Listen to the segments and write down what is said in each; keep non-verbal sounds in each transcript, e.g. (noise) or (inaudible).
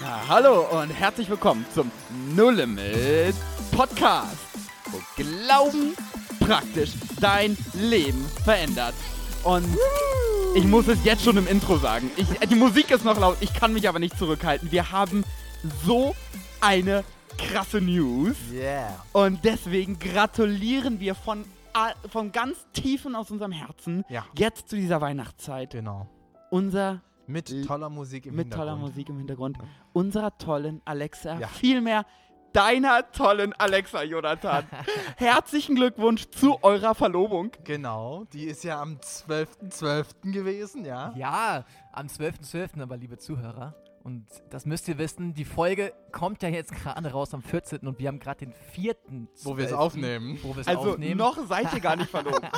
Ja, hallo und herzlich willkommen zum No Limit Podcast, wo Glauben praktisch dein Leben verändert. Und ich muss es jetzt schon im Intro sagen. Ich, die Musik ist noch laut, ich kann mich aber nicht zurückhalten. Wir haben so eine krasse News. Yeah. Und deswegen gratulieren wir von, von ganz tiefen aus unserem Herzen Ja. jetzt zu dieser Weihnachtszeit Genau. unser Mit toller Musik im mit toller Hintergrund. Musik im Hintergrund unserer tollen Alexa, Ja. vielmehr deiner tollen Alexa, Jonathan. (laughs) Herzlichen Glückwunsch zu eurer Verlobung. Genau, die ist ja am 12.12. gewesen, ja? Ja, am 12.12. aber, liebe Zuhörer. Und das müsst ihr wissen, die Folge kommt ja jetzt gerade raus am 14. und wir haben gerade den 4. Wo wir es aufnehmen. Wo wir es Also aufnehmen. noch seid ihr gar nicht verlobt. (laughs)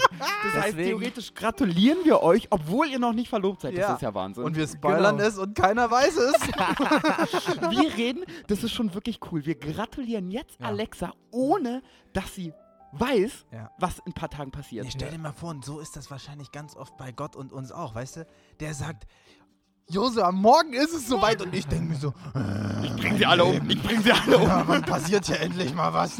Das heißt, theoretisch gratulieren wir euch, obwohl ihr noch nicht verlobt seid. Ja. Das ist ja Wahnsinn. Und wir spoilern Genau. es und keiner weiß es. (laughs) (laughs) wir reden, das ist schon wirklich cool. Wir gratulieren jetzt Ja. Alexa, ohne dass sie weiß, Ja. was in ein paar Tagen passiert. Nee, stell dir mal vor, und so ist das wahrscheinlich ganz oft bei Gott und uns auch, weißt du? Der sagt, Josua, morgen ist es soweit. Und ich denke mir so, Ich bring sie alle um. Ich bring sie alle um. ja, wann passiert hier endlich mal was?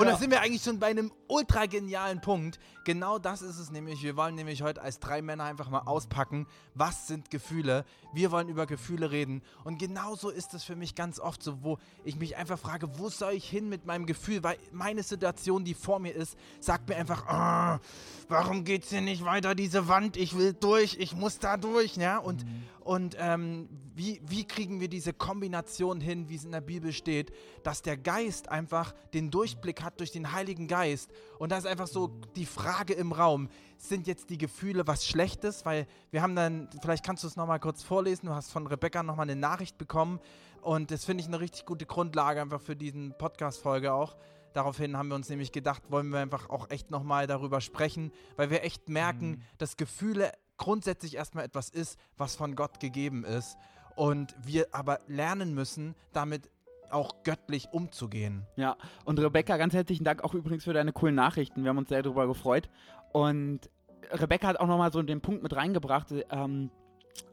Und da sind wir eigentlich schon bei einem ultra genialen Punkt. Genau das ist es nämlich. Wir wollen nämlich heute als drei Männer einfach mal auspacken, was sind Gefühle. Wir wollen über Gefühle reden. Und genauso ist es für mich ganz oft so, wo ich mich einfach frage, wo soll ich hin mit meinem Gefühl? Weil meine Situation, die vor mir ist, sagt mir einfach, "Ah, warum geht's hier nicht weiter, diese Wand? Ich will durch, ich muss da durch. Ja? Und, und ähm, wie, wie kriegen wir diese Kombination hin, wie es in der Bibel steht, dass der Geist einfach den Durchblick hat durch den Heiligen Geist. Und da ist einfach so die Frage im Raum, sind jetzt die Gefühle was Schlechtes? Weil wir haben dann, vielleicht kannst du es nochmal kurz vorlesen, du hast von Rebecca nochmal eine Nachricht bekommen. Und das finde ich eine richtig gute Grundlage einfach für diesen Podcast-Folge auch. Daraufhin haben wir uns nämlich gedacht, wollen wir einfach auch echt nochmal darüber sprechen, weil wir echt merken, dass Gefühle grundsätzlich erstmal etwas ist, was von Gott gegeben ist. Und wir aber lernen müssen, damit auch göttlich umzugehen. Ja, und Rebecca, ganz herzlichen Dank auch übrigens für deine coolen Nachrichten. Wir haben uns sehr darüber gefreut. Und Rebecca hat auch nochmal so den Punkt mit reingebracht, ähm,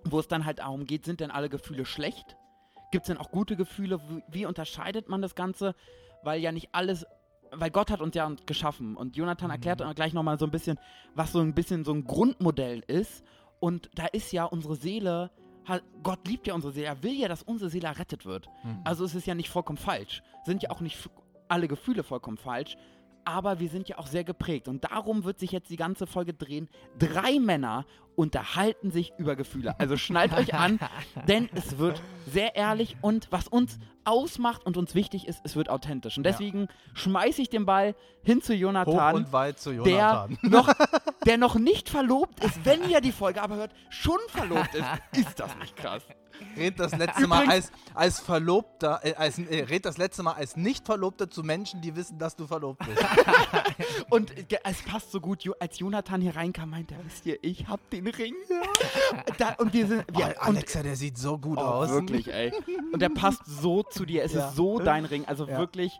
wo es dann halt darum geht, sind denn alle Gefühle schlecht? Gibt es denn auch gute Gefühle? Wie, wie unterscheidet man das Ganze? Weil ja nicht alles, weil Gott hat uns ja geschaffen. Und Jonathan erklärt dann gleich nochmal so ein bisschen, was so ein bisschen so ein Grundmodell ist. Und da ist ja unsere Seele, Gott liebt ja unsere Seele, er will ja, dass unsere Seele errettet wird. Also es ist ja nicht vollkommen falsch. Sind ja auch nicht alle Gefühle vollkommen falsch. Aber wir sind ja auch sehr geprägt. Und darum wird sich jetzt die ganze Folge drehen. Drei Männer unterhalten sich über Gefühle. Also schnallt euch an, (laughs) denn es wird sehr ehrlich und was uns ausmacht und uns wichtig ist, es wird authentisch. Und Ja. deswegen schmeiße ich den Ball hin zu Hoch Jonathan und weit zu der Jonathan. noch, (laughs) der noch nicht verlobt ist, wenn ihr die Folge aber hört, schon verlobt ist. Ist das nicht krass? Red das letzte Mal als, als Verlobter, äh, als, äh, red das letzte Mal als Nicht-Verlobter zu Menschen, die wissen, dass du verlobt bist. (laughs) Und äh, es passt so gut, als Jonathan hier reinkam, meinte er, wisst ihr, ich hab den Ring. (laughs) Da, und wir sind, Ja, wir, und, Alexa, der sieht so gut oh, aus. wirklich, ey. Und der passt so zu dir, es Ja. ist so dein Ring, also Ja. wirklich,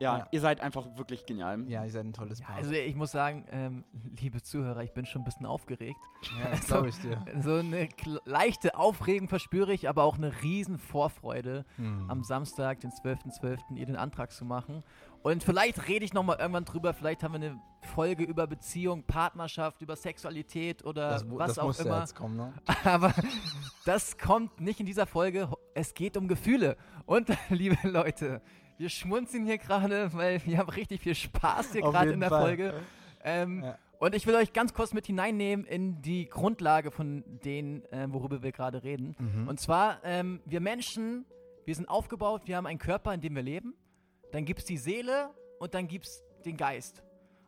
ja, Ja. ihr seid einfach wirklich genial. Ja, ihr seid ein tolles Paar. Also ich muss sagen, ähm, liebe Zuhörer, ich bin schon ein bisschen aufgeregt. ja, das (laughs) glaube ich dir. So eine leichte Aufregung verspüre ich, aber auch eine riesen Vorfreude, Hm. am Samstag, den 12.12., ihr den Antrag zu machen. Und vielleicht rede ich nochmal irgendwann drüber, vielleicht haben wir eine Folge über Beziehung, Partnerschaft, über Sexualität oder Das, was das auch muss ja immer. jetzt kommen, ne? (laughs) Aber das kommt nicht in dieser Folge. Es geht um Gefühle. Und (laughs) liebe Leute, wir schmunzeln hier gerade, weil wir haben richtig viel Spaß hier gerade in der Fall. Folge. Ähm, Ja. Und ich will euch ganz kurz mit hineinnehmen in die Grundlage von denen, äh, worüber wir gerade reden. Mhm. Und zwar, ähm, wir Menschen, wir sind aufgebaut, wir haben einen Körper, in dem wir leben. Dann gibt es die Seele und dann gibt es den Geist.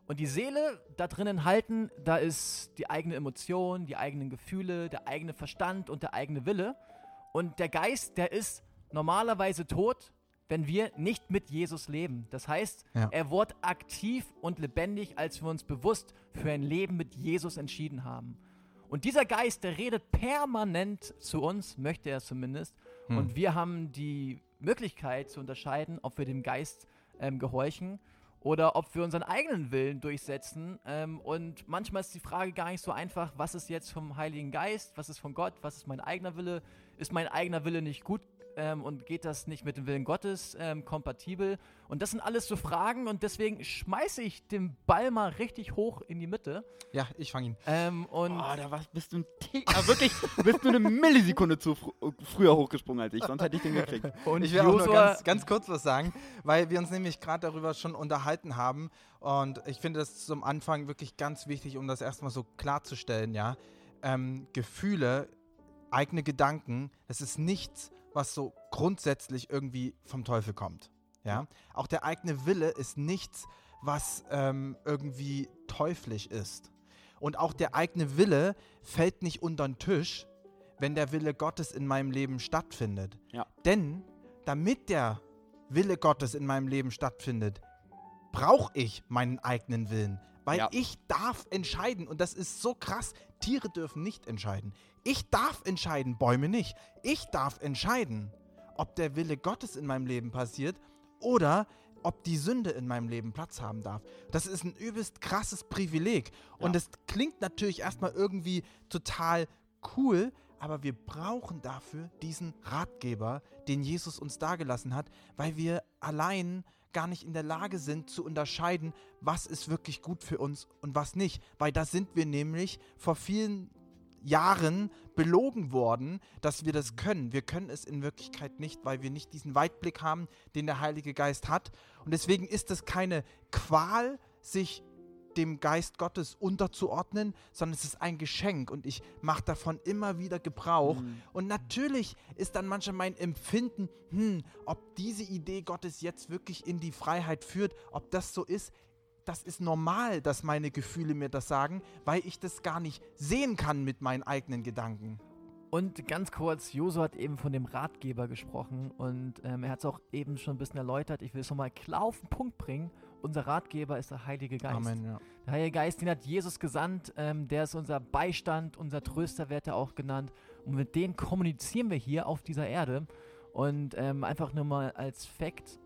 Und die Seele, da drinnen halten, da ist die eigene Emotion, die eigenen Gefühle, der eigene Verstand und der eigene Wille. Und der Geist, der ist normalerweise tot, wenn wir nicht mit Jesus leben. Das heißt, Ja. er wurde aktiv und lebendig, als wir uns bewusst für ein Leben mit Jesus entschieden haben. Und dieser Geist, der redet permanent zu uns, möchte er zumindest. Hm. Und wir haben die Möglichkeit zu unterscheiden, ob wir dem Geist ähm, gehorchen oder ob wir unseren eigenen Willen durchsetzen. Ähm, und manchmal ist die Frage gar nicht so einfach, was ist jetzt vom Heiligen Geist, was ist von Gott, was ist mein eigener Wille? Ist mein eigener Wille nicht gut ähm, und geht das nicht mit dem Willen Gottes ähm, kompatibel? Und das sind alles so Fragen und deswegen schmeiße ich den Ball mal richtig hoch in die Mitte. Ja, ich fange ihn. Ähm, und Oh, da warst, bist du ein Tick, aber wirklich, bist du eine Millisekunde zu fr früher hochgesprungen als ich, sonst hätte ich den gekriegt. (laughs) und Ich will auch nur ganz, ganz kurz was sagen, weil wir uns nämlich gerade darüber schon unterhalten haben. Und ich finde das zum Anfang wirklich ganz wichtig, um das erstmal so klarzustellen, ja. Ähm, Gefühle, eigene Gedanken, das ist nichts, was so grundsätzlich irgendwie vom Teufel kommt. Ja. Auch der eigene Wille ist nichts, was ähm, irgendwie teuflisch ist. Und auch der eigene Wille fällt nicht unter den Tisch, wenn der Wille Gottes in meinem Leben stattfindet. Ja. Denn damit der Wille Gottes in meinem Leben stattfindet, brauche ich meinen eigenen Willen. Weil Ja. ich darf entscheiden. Und das ist so krass. Tiere dürfen nicht entscheiden. Ich darf entscheiden, Bäume nicht. Ich darf entscheiden, ob der Wille Gottes in meinem Leben passiert oder ob die Sünde in meinem Leben Platz haben darf. Das ist ein übelst krasses Privileg. Und Ja. es klingt natürlich erstmal irgendwie total cool, aber wir brauchen dafür diesen Ratgeber, den Jesus uns dagelassen hat, weil wir allein gar nicht in der Lage sind zu unterscheiden, was ist wirklich gut für uns und was nicht. Weil da sind wir nämlich vor vielen Jahren belogen worden, dass wir das können. Wir können es in Wirklichkeit nicht, weil wir nicht diesen Weitblick haben, den der Heilige Geist hat. Und deswegen ist es keine Qual, sich dem Geist Gottes unterzuordnen, sondern es ist ein Geschenk und ich mache davon immer wieder Gebrauch. Mhm. Und natürlich ist dann manchmal mein Empfinden, hm, ob diese Idee Gottes jetzt wirklich in die Freiheit führt, ob das so ist. Das ist normal, dass meine Gefühle mir das sagen, weil ich das gar nicht sehen kann mit meinen eigenen Gedanken. Und ganz kurz, Josu hat eben von dem Ratgeber gesprochen und ähm, er hat es auch eben schon ein bisschen erläutert. Ich will es nochmal klar auf den Punkt bringen. Unser Ratgeber ist der Heilige Geist. Amen. Ja. Der Heilige Geist, den hat Jesus gesandt. Ähm, der ist unser Beistand, unser Tröster wird er auch genannt. Und mit dem kommunizieren wir hier auf dieser Erde. Und ähm, einfach nur mal als Fakt.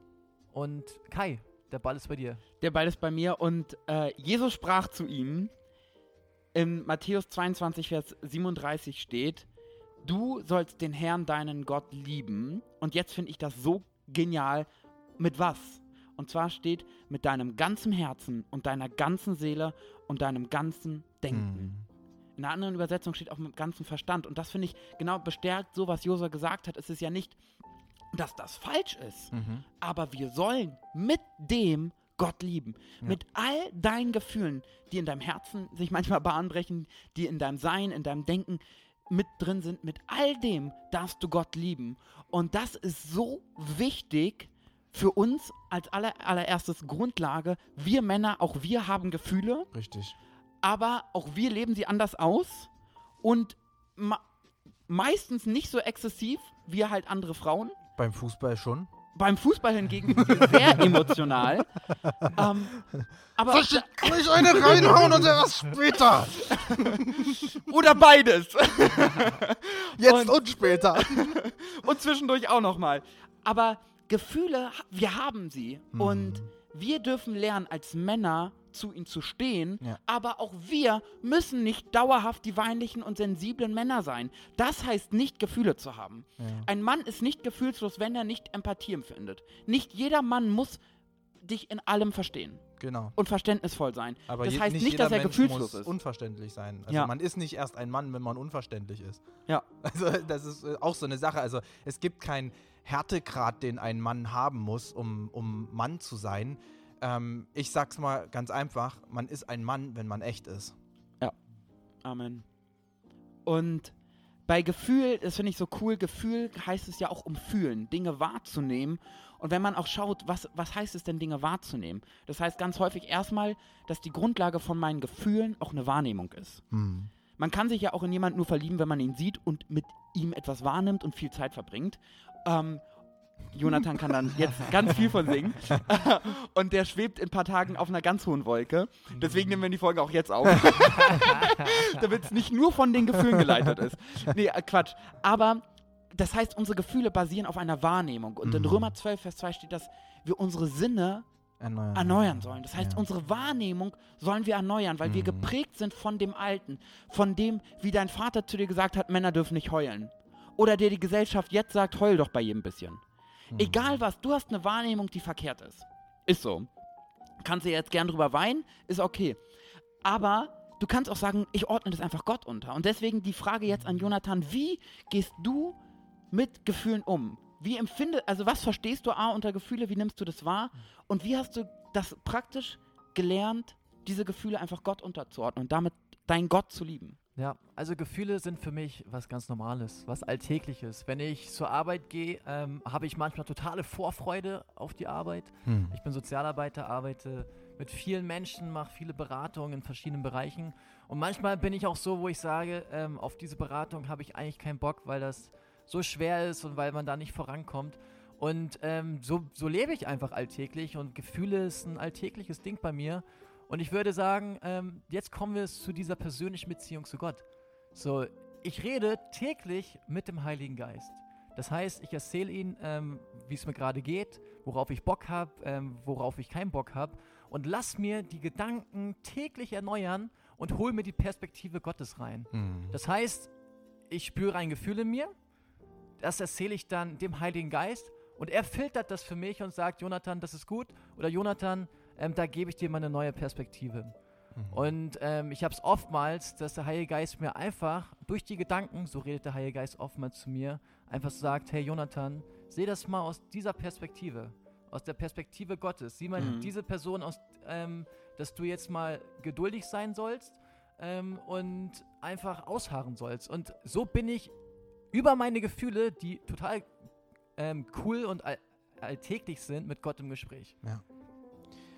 Und Kai, der Ball ist bei dir. Der Ball ist bei mir und äh, Jesus sprach zu ihm. In Matthäus 22, Vers 37 steht, du sollst den Herrn, deinen Gott, lieben. Und jetzt finde ich das so genial. Mit was? Und zwar steht, mit deinem ganzen Herzen und deiner ganzen Seele und deinem ganzen Denken. In einer anderen Übersetzung steht auch mit ganzem Verstand. Und das finde ich genau bestärkt so, was Josua gesagt hat. Es ist ja nicht, dass das falsch ist, Mhm. aber wir sollen mit dem Gott lieben. Ja. Mit all deinen Gefühlen, die in deinem Herzen sich manchmal Bahn brechen, die in deinem Sein, in deinem Denken mit drin sind. Mit all dem darfst du Gott lieben. Und das ist so wichtig für uns als aller, allererstes Grundlage. Wir Männer, auch wir haben Gefühle Richtig. aber auch wir leben sie anders aus und meistens nicht so exzessiv wie halt andere Frauen. Beim Fußball schon. Beim Fußball hingegen (laughs) sehr emotional. (laughs) ähm, aber Kann ich eine reinhauen und was später? (laughs) oder beides Jetzt Und- und, später. und zwischendurch auch noch mal. Aber Gefühle, wir haben sie Mhm. und wir dürfen lernen als Männer zu ihnen zu stehen, Ja. aber auch wir müssen nicht dauerhaft die weinlichen und sensiblen Männer sein. Das heißt nicht Gefühle zu haben. Ja. Ein Mann ist nicht gefühlslos, wenn er nicht Empathie empfindet. Nicht jeder Mann muss dich in allem verstehen Genau. und verständnisvoll sein. Aber das heißt nicht, jeder dass er Mensch gefühlslos muss ist. unverständlich sein. Also Ja. man ist nicht erst ein Mann, wenn man unverständlich ist. Ja. (laughs) Also das ist äh, auch so eine Sache. Also es gibt keinen Härtegrad, den ein Mann haben muss, um, um Mann zu sein. Ähm, ich sag's mal ganz einfach, man ist ein Mann, wenn man echt ist. Amen. Und bei Gefühl, das finde ich so cool, Gefühl heißt es ja auch um fühlen, Dinge wahrzunehmen. Und wenn man auch schaut, was, was heißt es denn, Dinge wahrzunehmen? Das heißt ganz häufig erstmal, dass die Grundlage von meinen Gefühlen auch eine Wahrnehmung ist. Man kann sich ja auch in jemanden nur verlieben, wenn man ihn sieht und mit ihm etwas wahrnimmt und viel Zeit verbringt. Ähm, Jonathan kann dann jetzt ganz viel von singen. (laughs) und der schwebt in ein paar Tagen auf einer ganz hohen Wolke. Deswegen nehmen wir die Folge auch jetzt auf. (laughs) Damit es nicht nur von den Gefühlen geleitet ist. Nee, äh, Quatsch. Aber das heißt, unsere Gefühle basieren auf einer Wahrnehmung. Und in Mhm. Römer 12, Vers 2 steht, dass wir unsere Sinne erneuern, erneuern sollen. Das heißt, Ja. unsere Wahrnehmung sollen wir erneuern, weil wir Mhm. geprägt sind von dem Alten, von dem, wie dein Vater zu dir gesagt hat, Männer dürfen nicht heulen. Oder dir die Gesellschaft jetzt sagt, heul doch bei jedem bisschen. Mhm. Egal was, du hast eine Wahrnehmung, die verkehrt ist. Ist so. Kannst du jetzt gern drüber weinen, ist okay. Aber du kannst auch sagen, ich ordne das einfach Gott unter. Und deswegen die Frage jetzt an Jonathan, wie gehst du mit Gefühlen um? Wie empfinde, also was verstehst du A unter Gefühle, wie nimmst du das wahr? Und wie hast du das praktisch gelernt, diese Gefühle einfach Gott unterzuordnen und damit deinen Gott zu lieben? Ja, also Gefühle sind für mich was ganz Normales, was Alltägliches. Wenn ich zur Arbeit gehe, ähm, habe ich manchmal totale Vorfreude auf die Arbeit. Hm. Ich bin Sozialarbeiter, arbeite mit vielen Menschen, mache viele Beratungen in verschiedenen Bereichen. Und manchmal bin ich auch so, wo ich sage, ähm, auf diese Beratung habe ich eigentlich keinen Bock, weil das so schwer ist und weil man da nicht vorankommt. Und ähm, so, so lebe ich einfach alltäglich und Gefühle ist ein alltägliches Ding bei mir. Und ich würde sagen, ähm, jetzt kommen wir zu dieser persönlichen Beziehung zu Gott. So, ich rede täglich mit dem Heiligen Geist. Das heißt, ich erzähle ihm, ähm, wie es mir gerade geht, worauf ich Bock habe, ähm, worauf ich keinen Bock habe und lass mir die Gedanken täglich erneuern und hol mir die Perspektive Gottes rein. Hm. Das heißt, ich spüre ein Gefühl in mir, das erzähle ich dann dem Heiligen Geist und er filtert das für mich und sagt, Jonathan, das ist gut oder Jonathan, ähm, da gebe ich dir mal eine neue Perspektive. Mhm. Und ähm, ich habe es oftmals, dass der Heilige Geist mir einfach durch die Gedanken, so redet der Heilige Geist oftmals zu mir, einfach sagt, hey Jonathan, seh das mal aus dieser Perspektive, aus der Perspektive Gottes. Sieh mal Mhm. diese Person aus, ähm, dass du jetzt mal geduldig sein sollst ähm, und einfach ausharren sollst. Und so bin ich über meine Gefühle, die total ähm, cool und all alltäglich sind, mit Gott im Gespräch.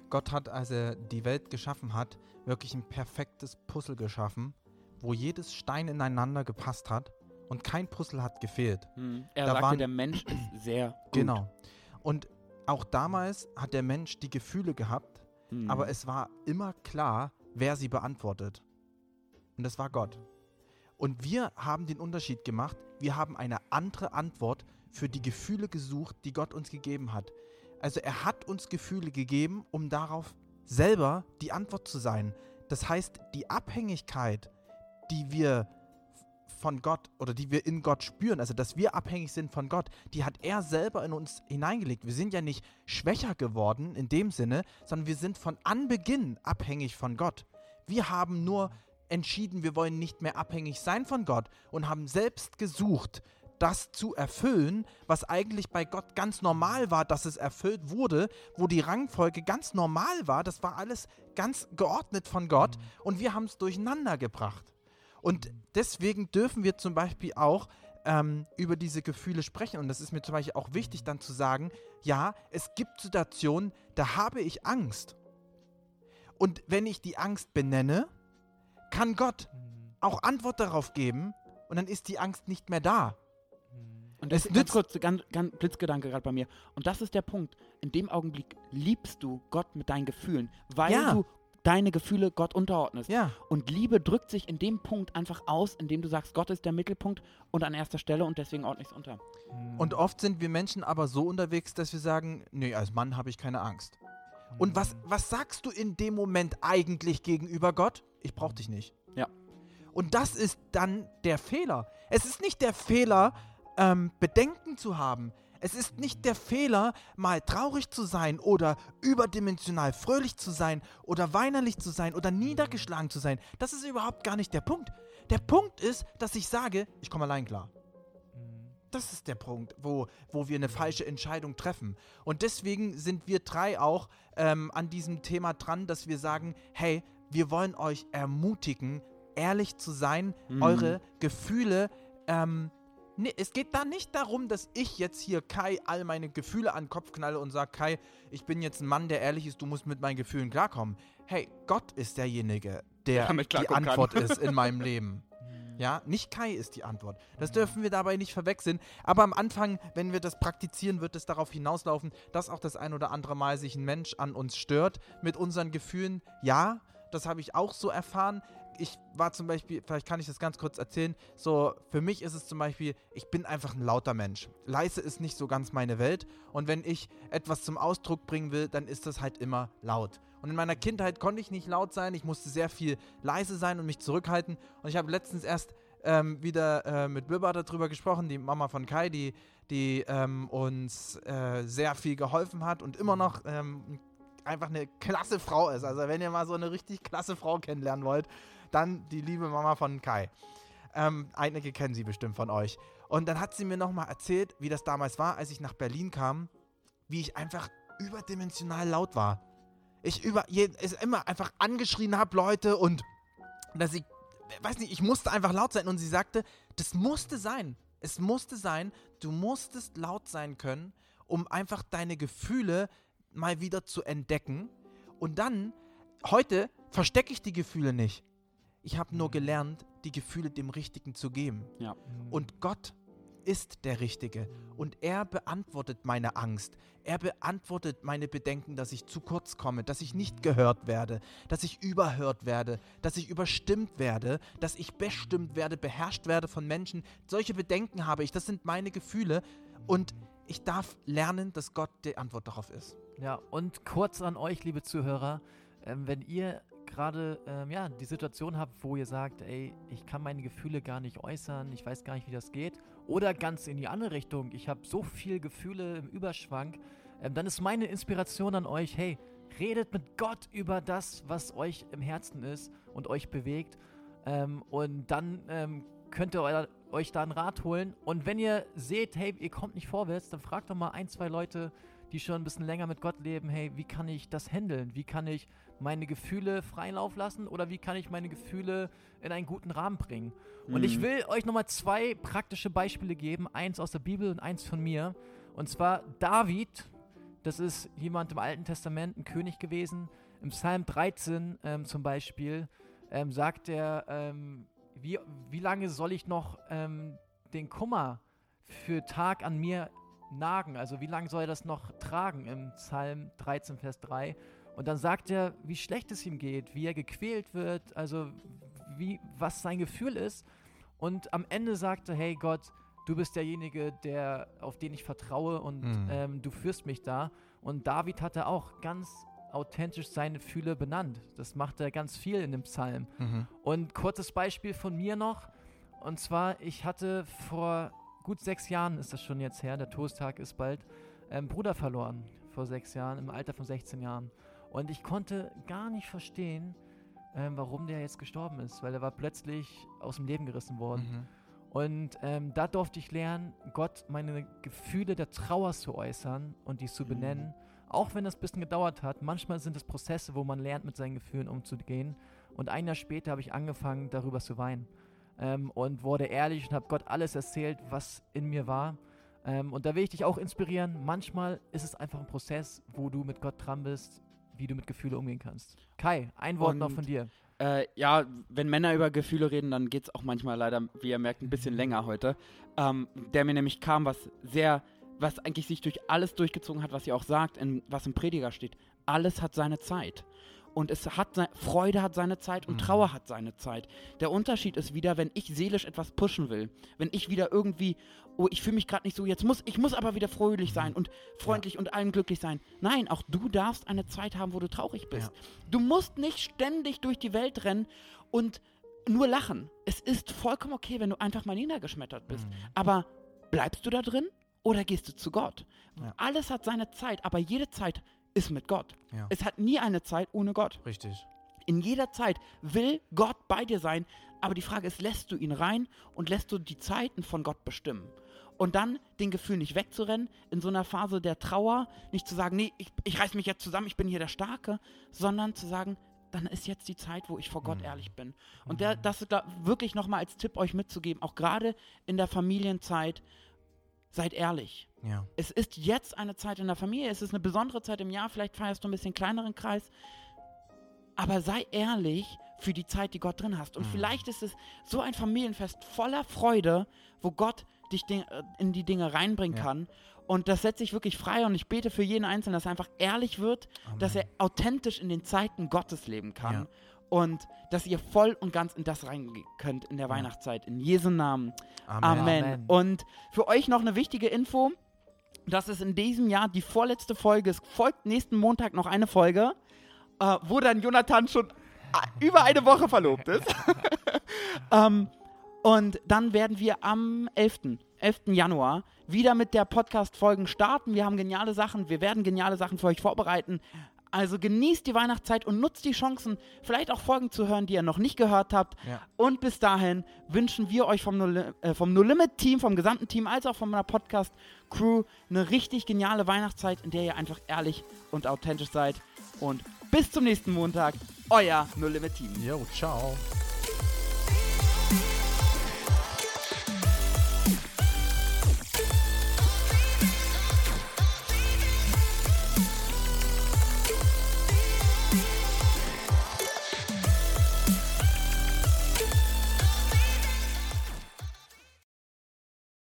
Gott hat, als er die Welt geschaffen hat, wirklich ein perfektes Puzzle geschaffen, wo jedes Stein ineinander gepasst hat und kein Puzzle hat gefehlt. Er Da sagte, waren- der Mensch ist (clears throat) sehr gut. Genau. Und auch damals hat der Mensch die Gefühle gehabt, Mhm. aber es war immer klar, wer sie beantwortet. Und das war Gott. Und wir haben den Unterschied gemacht. Wir haben eine andere Antwort für die Gefühle gesucht, die Gott uns gegeben hat. Also er hat uns Gefühle gegeben, um darauf selber die Antwort zu sein. Das heißt, die Abhängigkeit, die wir von Gott oder die wir in Gott spüren, also dass wir abhängig sind von Gott, die hat er selber in uns hineingelegt. Wir sind ja nicht schwächer geworden in dem Sinne, sondern wir sind von Anbeginn abhängig von Gott. Wir haben nur entschieden, wir wollen nicht mehr abhängig sein von Gott und haben selbst gesucht, das zu erfüllen, was eigentlich bei Gott ganz normal war, dass es erfüllt wurde, wo die Rangfolge ganz normal war. Das war alles ganz geordnet von Gott und wir haben es durcheinander gebracht. Und deswegen dürfen wir zum Beispiel auch ähm, über diese Gefühle sprechen. Und das ist mir zum Beispiel auch wichtig, dann zu sagen, ja, es gibt Situationen, da habe ich Angst. Und wenn ich die Angst benenne, kann Gott auch Antwort darauf geben und dann ist die Angst nicht mehr da. Und Es das ist ganz kurz, ganz, ganz Blitzgedanke gerade bei mir. Und das ist der Punkt. In dem Augenblick liebst du Gott mit deinen Gefühlen, weil Ja. du deine Gefühle Gott unterordnest. Ja. Und Liebe drückt sich in dem Punkt einfach aus, indem du sagst, Gott ist der Mittelpunkt und an erster Stelle und deswegen ordne ich es unter. Und oft sind wir Menschen aber so unterwegs, dass wir sagen, nee, als Mann habe ich keine Angst. Und was, was sagst du in dem Moment eigentlich gegenüber Gott? Ich brauche dich nicht. Ja. Und das ist dann der Fehler. Es ist nicht der Fehler, ähm, Bedenken zu haben. Es ist nicht der Fehler, mal traurig zu sein oder überdimensional fröhlich zu sein oder weinerlich zu sein oder niedergeschlagen zu sein. Das ist überhaupt gar nicht der Punkt. Der Punkt ist, dass ich sage, ich komme allein klar. Das ist der Punkt, wo, wo wir eine falsche Entscheidung treffen. Und deswegen sind wir drei auch ähm, an diesem Thema dran, dass wir sagen, hey, wir wollen euch ermutigen, ehrlich zu sein, Mhm. eure Gefühle. Ähm, nee, es geht da nicht darum, dass ich jetzt hier Kai all meine Gefühle an den Kopf knalle und sage, Kai, ich bin jetzt ein Mann, der ehrlich ist, du musst mit meinen Gefühlen klarkommen. Hey, Gott ist derjenige, der die klarkommen kann. Antwort ist in meinem (laughs) Leben. Ja, nicht Kai ist die Antwort. Das dürfen wir dabei nicht verwechseln. Aber am Anfang, wenn wir das praktizieren, wird es darauf hinauslaufen, dass auch das ein oder andere Mal sich ein Mensch an uns stört mit unseren Gefühlen. Ja, das habe ich auch so erfahren. Ich war zum Beispiel, vielleicht kann ich das ganz kurz erzählen, so für mich ist es zum Beispiel, ich bin einfach ein lauter Mensch. Leise ist nicht so ganz meine Welt und wenn ich etwas zum Ausdruck bringen will, dann ist das halt immer laut. Und in meiner Kindheit konnte ich nicht laut sein, ich musste sehr viel leise sein und mich zurückhalten und ich habe letztens erst ähm, wieder äh, mit Biba darüber gesprochen, die Mama von Kai, die, die ähm, uns äh, sehr viel geholfen hat und immer noch ähm, einfach eine klasse Frau ist. Also wenn ihr mal so eine richtig klasse Frau kennenlernen wollt, dann die liebe Mama von Kai. Ähm, einige kennen sie bestimmt von euch. Und dann hat sie mir nochmal erzählt, wie das damals war, als ich nach Berlin kam, wie ich einfach überdimensional laut war. Ich über, je, immer einfach angeschrien habe, Leute, und dass ich, weiß nicht, ich musste einfach laut sein. Und sie sagte, das musste sein. Es musste sein, du musstest laut sein können, um einfach deine Gefühle mal wieder zu entdecken. Und dann, heute verstecke ich die Gefühle nicht. Ich habe nur gelernt, die Gefühle dem Richtigen zu geben. Ja. Und Gott ist der Richtige. Und er beantwortet meine Angst. Er beantwortet meine Bedenken, dass ich zu kurz komme, dass ich nicht gehört werde, dass ich überhört werde, dass ich überstimmt werde, dass ich bestimmt werde, beherrscht werde von Menschen. Solche Bedenken habe ich. Das sind meine Gefühle. Und ich darf lernen, dass Gott die Antwort darauf ist. Ja, und kurz an euch, liebe Zuhörer, ähm, wenn ihr gerade ähm, ja, die Situation habt, wo ihr sagt, ey, ich kann meine Gefühle gar nicht äußern, ich weiß gar nicht, wie das geht, oder ganz in die andere Richtung, ich habe so viele Gefühle im Überschwang, ähm, dann ist meine Inspiration an euch, hey, redet mit Gott über das, was euch im Herzen ist und euch bewegt. Ähm, und dann ähm, könnt ihr eu euch da einen Rat holen. Und wenn ihr seht, hey, ihr kommt nicht vorwärts, dann fragt doch mal ein, zwei Leute, die schon ein bisschen länger mit Gott leben, hey, wie kann ich das handeln? Wie kann ich meine Gefühle freien Lauf lassen oder wie kann ich meine Gefühle in einen guten Rahmen bringen? Mhm. Und ich mhm. will euch nochmal zwei praktische Beispiele geben, eins aus der Bibel und eins von mir. Und zwar David, das ist jemand im Alten Testament, ein König gewesen. Im Psalm 13 ähm, zum Beispiel ähm, sagt er, ähm, wie, wie lange soll ich noch ähm, den Kummer für Tag an mir nagen? Also wie lange soll er das noch tragen im Psalm 13, Vers 3? Und dann sagt er, wie schlecht es ihm geht, wie er gequält wird, also wie, was sein Gefühl ist. Und am Ende sagt er, hey Gott, du bist derjenige, der, auf den ich vertraue und mhm. ähm, du führst mich da. Und David hatte auch ganz authentisch seine Gefühle benannt. Das macht er ganz viel in dem Psalm. Mhm. Und kurzes Beispiel von mir noch. Und zwar, ich hatte vor gut sechs Jahren, ist das schon jetzt her, der Todestag ist bald, ähm, Bruder verloren. Vor sechs Jahren, im Alter von 16 Jahren. Und ich konnte gar nicht verstehen, ähm, warum der jetzt gestorben ist, weil er war plötzlich aus dem Leben gerissen worden. Mhm. Und ähm, da durfte ich lernen, Gott meine Gefühle der Trauer zu äußern und dies zu mhm. benennen. Auch wenn das ein bisschen gedauert hat. Manchmal sind es Prozesse, wo man lernt, mit seinen Gefühlen umzugehen. Und ein Jahr später habe ich angefangen, darüber zu weinen. Ähm, und wurde ehrlich und habe Gott alles erzählt, was in mir war. Ähm, und da will ich dich auch inspirieren. Manchmal ist es einfach ein Prozess, wo du mit Gott dran bist, wie du mit Gefühlen umgehen kannst. Kai, ein Wort und, noch von dir. Äh, ja, wenn Männer über Gefühle reden, dann geht es auch manchmal leider, wie ihr merkt, ein bisschen länger heute. Ähm, der mir nämlich kam, was sehr, was eigentlich sich durch alles durchgezogen hat, was ihr auch sagt, in, was im Prediger steht. Alles hat seine Zeit und es hat Freude hat seine Zeit und mhm. Trauer hat seine Zeit. Der Unterschied ist wieder, wenn ich seelisch etwas pushen will, wenn ich wieder irgendwie, oh, ich fühle mich gerade nicht so, jetzt muss ich muss aber wieder fröhlich sein und freundlich ja. und allen glücklich sein. Nein, auch du darfst eine Zeit haben, wo du traurig bist. Ja. Du musst nicht ständig durch die Welt rennen und nur lachen. Es ist vollkommen okay, wenn du einfach mal niedergeschmettert bist. Mhm. Aber bleibst du da drin oder gehst du zu Gott? Ja. Alles hat seine Zeit, aber jede Zeit ist mit Gott. Ja. Es hat nie eine Zeit ohne Gott. Richtig. In jeder Zeit will Gott bei dir sein, aber die Frage ist, lässt du ihn rein und lässt du die Zeiten von Gott bestimmen? Und dann den Gefühl nicht wegzurennen, in so einer Phase der Trauer, nicht zu sagen, nee, ich, ich reiß mich jetzt zusammen, ich bin hier der Starke, sondern zu sagen, dann ist jetzt die Zeit, wo ich vor Gott mhm. ehrlich bin. Und der, das ist wirklich nochmal als Tipp euch mitzugeben, auch gerade in der Familienzeit, seid ehrlich. Ja. Es ist jetzt eine Zeit in der Familie, es ist eine besondere Zeit im Jahr, vielleicht feierst du ein bisschen kleineren Kreis, aber sei ehrlich für die Zeit, die Gott drin hast. Und mhm. vielleicht ist es so ein Familienfest voller Freude, wo Gott dich äh, in die Dinge reinbringen ja. kann. Und das setze ich wirklich frei und ich bete für jeden Einzelnen, dass er einfach ehrlich wird, Amen. dass er authentisch in den Zeiten Gottes leben kann. Ja. Und dass ihr voll und ganz in das reingehen könnt in der Weihnachtszeit. In Jesu Namen. Amen. Amen. Und für euch noch eine wichtige Info. Das ist in diesem Jahr die vorletzte Folge. Es folgt nächsten Montag noch eine Folge, äh, wo dann Jonathan schon äh, über eine Woche verlobt ist. (laughs) ähm, und dann werden wir am 11. 11. Januar wieder mit der Podcast-Folgen starten. Wir haben geniale Sachen, wir werden geniale Sachen für euch vorbereiten. Also genießt die Weihnachtszeit und nutzt die Chancen, vielleicht auch Folgen zu hören, die ihr noch nicht gehört habt. Ja. Und bis dahin wünschen wir euch vom No, äh, vom no Limit Team, vom gesamten Team, als auch von meiner Podcast Crew eine richtig geniale Weihnachtszeit, in der ihr einfach ehrlich und authentisch seid. Und bis zum nächsten Montag, euer No Limit Team. Jo, ciao.